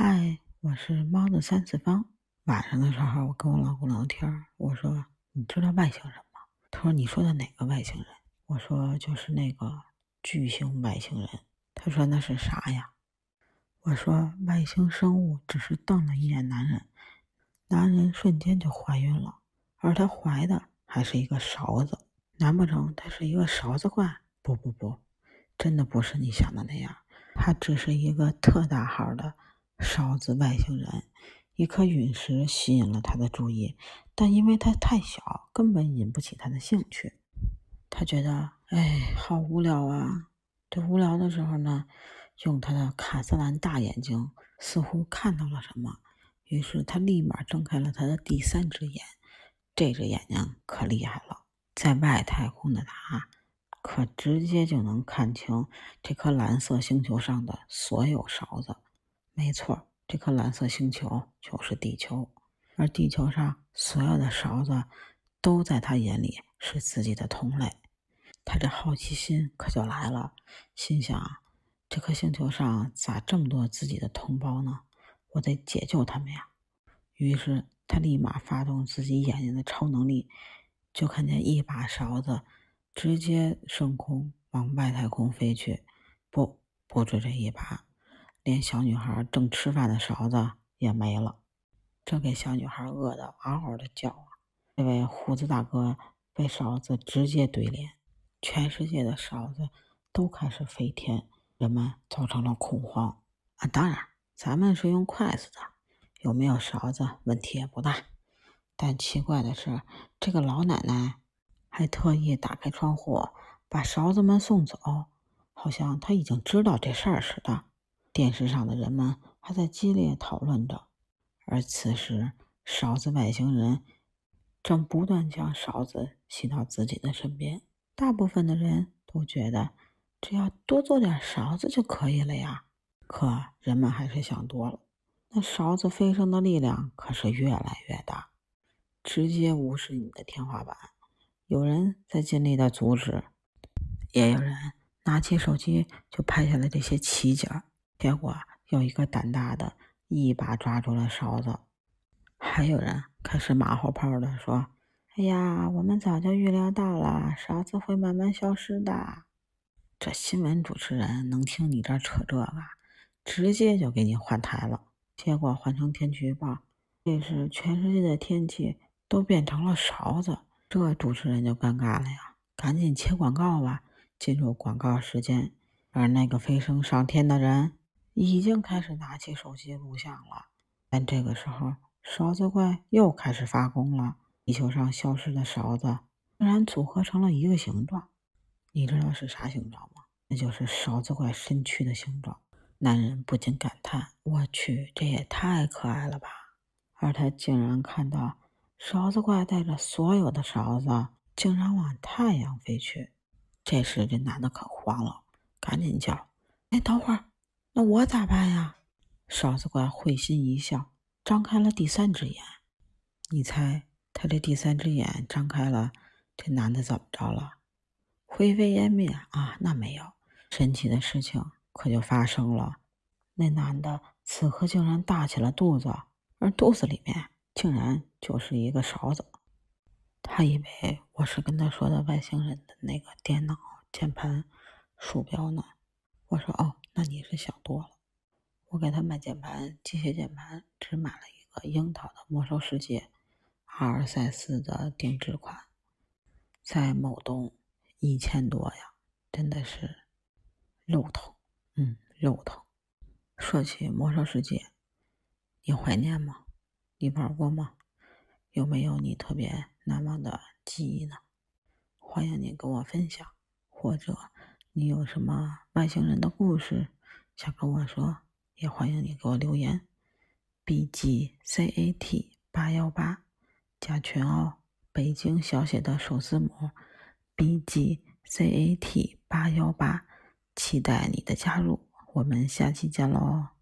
嗨，我是猫的三次方。晚上的时候，我跟我老公聊天，我说：“你知道外星人吗？”他说：“你说的哪个外星人？”我说：“就是那个巨型外星人。”他说：“那是啥呀？”我说：“外星生物只是瞪了一眼男人，男人瞬间就怀孕了，而他怀的还是一个勺子。难不成他是一个勺子怪？不不不，真的不是你想的那样，他只是一个特大号的。”勺子外星人，一颗陨石吸引了他的注意，但因为它太小，根本引不起他的兴趣。他觉得，哎，好无聊啊！这无聊的时候呢，用他的卡姿兰大眼睛似乎看到了什么，于是他立马睁开了他的第三只眼。这只眼睛可厉害了，在外太空的他，可直接就能看清这颗蓝色星球上的所有勺子。没错，这颗蓝色星球就是地球，而地球上所有的勺子都在他眼里是自己的同类。他这好奇心可就来了，心想：这颗星球上咋这么多自己的同胞呢？我得解救他们呀！于是他立马发动自己眼睛的超能力，就看见一把勺子直接升空往外太空飞去。不，不止这一把。连小女孩正吃饭的勺子也没了，这给小女孩饿得嗷嗷的叫啊！这位胡子大哥被勺子直接怼脸，全世界的勺子都开始飞天，人们造成了恐慌啊！当然，咱们是用筷子的，有没有勺子问题也不大。但奇怪的是，这个老奶奶还特意打开窗户把勺子们送走，好像她已经知道这事儿似的。电视上的人们还在激烈讨论着，而此时勺子外星人正不断将勺子吸到自己的身边。大部分的人都觉得只要多做点勺子就可以了呀。可人们还是想多了，那勺子飞升的力量可是越来越大，直接无视你的天花板。有人在尽力的阻止，也有人拿起手机就拍下了这些奇景。结果有一个胆大的，一把抓住了勺子；还有人开始马后炮的说：“哎呀，我们早就预料到了，勺子会慢慢消失的。”这新闻主持人能听你这扯这个，直接就给你换台了。结果换成天气预报，这是全世界的天气都变成了勺子，这主持人就尴尬了呀！赶紧切广告吧，进入广告时间。而那个飞升上天的人。已经开始拿起手机录像了，但这个时候勺子怪又开始发功了。地球上消失的勺子竟然组合成了一个形状，你知道是啥形状吗？那就是勺子怪身躯的形状。男人不禁感叹：“我去，这也太可爱了吧！”而他竟然看到勺子怪带着所有的勺子竟然往太阳飞去。这时这男的可慌了，赶紧叫：“哎，等会儿！”那我咋办呀？勺子怪会心一笑，张开了第三只眼。你猜他这第三只眼张开了，这男的怎么着了？灰飞烟灭啊？那没有，神奇的事情可就发生了。那男的此刻竟然大起了肚子，而肚子里面竟然就是一个勺子。他以为我是跟他说的外星人的那个电脑、键盘、鼠标呢。我说哦。那你是想多了。我给他买键盘，机械键盘，只买了一个樱桃的魔兽世界阿尔赛斯的定制款，在某东一千多呀，真的是肉疼，嗯，肉疼。说起魔兽世界，你怀念吗？你玩过吗？有没有你特别难忘的记忆呢？欢迎你跟我分享，或者。你有什么外星人的故事想跟我说？也欢迎你给我留言。B G C A T 八幺八加群哦，北京小写的首字母 B G C A T 八幺八，期待你的加入。我们下期见喽！